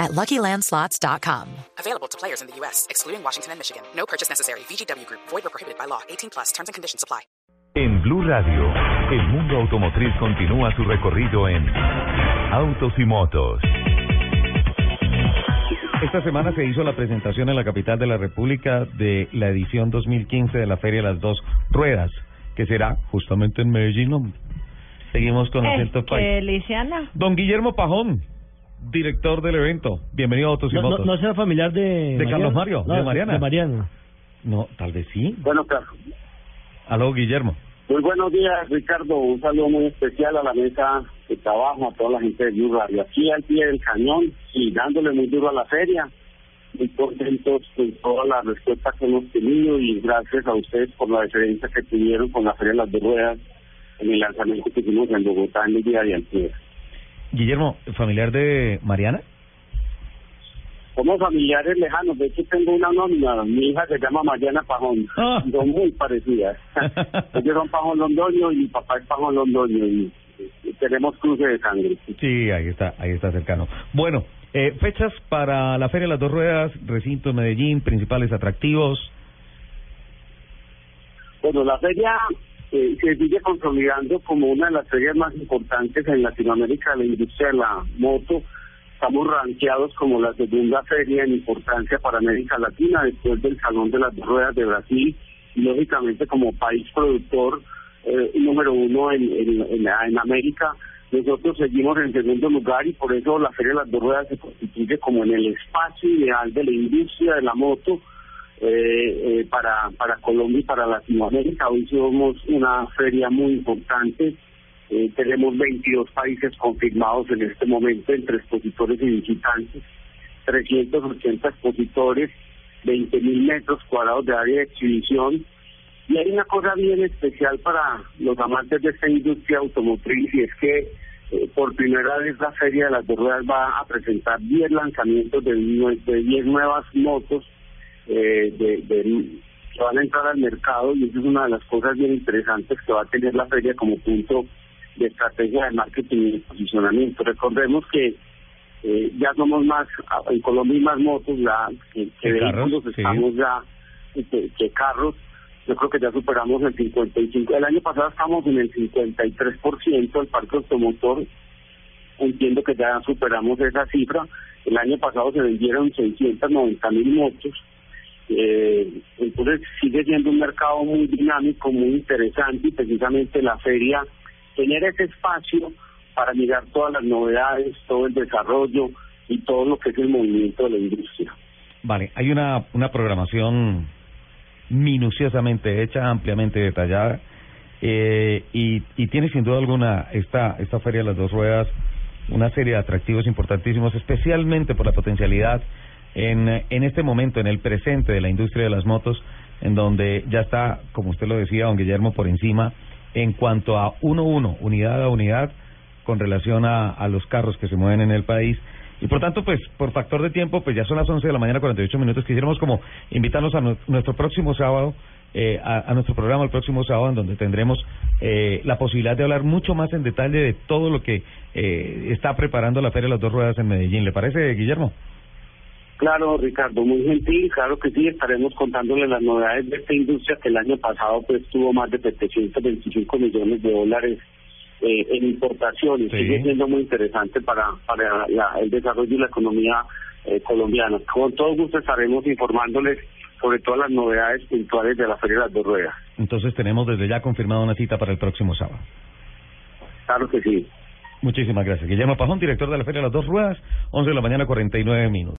at LuckyLandSlots.com. Available to players in the U.S., excluding Washington and Michigan. No purchase necessary. VGW Group. Void or prohibited by law. 18 plus. Terms and conditions apply. En Blue Radio, el mundo automotriz continúa su recorrido en Autos y Motos. Esta semana se hizo la presentación en la capital de la República de la edición 2015 de la Feria de las Dos Ruedas, que será justamente en Medellín. Seguimos con el qué país. Don Guillermo Pajón, director del evento. Bienvenido a Autos y No, no, Motos. no será familiar de... ¿De Carlos Mario? No, ¿De Mariana? De Mariana. No, tal vez sí. Bueno, claro. Aló, Guillermo. Muy buenos días, Ricardo. Un saludo muy especial a la mesa de trabajo, a toda la gente de Blue Radio. Aquí al pie del cañón y dándole muy duro a la feria. Muy contentos con toda la respuesta que hemos tenido y gracias a ustedes por la diferencia que tuvieron con la Feria de las Dos Ruedas en el lanzamiento que hicimos en Bogotá en el día de ayer. Guillermo, familiar de Mariana. Somos familiares lejanos. De hecho, tengo una nómina. Mi hija se llama Mariana Pajón. Ah. Son muy parecidas. Ellos son Pajón Londoño y mi papá es Pajón Londoño. Y, y tenemos cruce de sangre. Sí, ahí está, ahí está cercano. Bueno, eh, fechas para la Feria de las Dos Ruedas, recinto en Medellín, principales atractivos. Bueno, la feria se sigue consolidando como una de las ferias más importantes en Latinoamérica de la industria de la moto. Estamos rankeados como la segunda feria en importancia para América Latina después del Salón de las Ruedas de Brasil lógicamente como país productor eh, número uno en, en, en, en América. Nosotros seguimos en segundo lugar y por eso la Feria de las Dos Ruedas se constituye como en el espacio ideal de la industria de la moto eh, eh, para, para Colombia y para Latinoamérica. Hoy somos una feria muy importante. Eh, tenemos 22 países confirmados en este momento entre expositores y visitantes, 380 expositores, 20 mil metros cuadrados de área de exhibición. Y hay una cosa bien especial para los amantes de esta industria automotriz y es que eh, por primera vez la Feria de las Dos Ruedas va a presentar 10 lanzamientos de 10 nuevas motos eh, de, de- que van a entrar al mercado y eso es una de las cosas bien interesantes que va a tener la feria como punto de estrategia de marketing y de posicionamiento. Recordemos que eh, ya somos más, en Colombia hay más motos ya que, carros, vehículos, sí. estamos ya que, que carros. Yo creo que ya superamos el 55. El año pasado estamos en el 53% del parque automotor. Entiendo que ya superamos esa cifra. El año pasado se vendieron 690 mil motos. Eh, entonces sigue siendo un mercado muy dinámico, muy interesante y precisamente la feria tener ese espacio para mirar todas las novedades, todo el desarrollo y todo lo que es el movimiento de la industria. Vale, hay una, una programación minuciosamente hecha, ampliamente detallada, eh, y, y tiene sin duda alguna esta, esta Feria de las Dos Ruedas una serie de atractivos importantísimos, especialmente por la potencialidad en, en este momento, en el presente de la industria de las motos, en donde ya está, como usted lo decía, don Guillermo, por encima en cuanto a uno uno, unidad a unidad, con relación a, a los carros que se mueven en el país. Y por tanto, pues, por factor de tiempo, pues ya son las 11 de la mañana, 48 minutos. Quisiéramos como invitarlos a nu- nuestro próximo sábado, eh, a, a nuestro programa el próximo sábado, en donde tendremos eh, la posibilidad de hablar mucho más en detalle de todo lo que eh, está preparando la Feria de las Dos Ruedas en Medellín. ¿Le parece, Guillermo? Claro, Ricardo, muy gentil, claro que sí, estaremos contándole las novedades de esta industria que el año pasado pues tuvo más de 725 millones de dólares eh, en importaciones, Sí. sigue siendo muy interesante para, para la- el desarrollo y la economía eh, colombiana. Con todo gusto estaremos informándoles sobre todas las novedades puntuales de la Feria de las Dos Ruedas. Entonces tenemos desde ya confirmada una cita para el próximo sábado. Claro que sí. Muchísimas gracias. Guillermo Pajón, director de la Feria de las Dos Ruedas, 11 de la mañana, 49 minutos.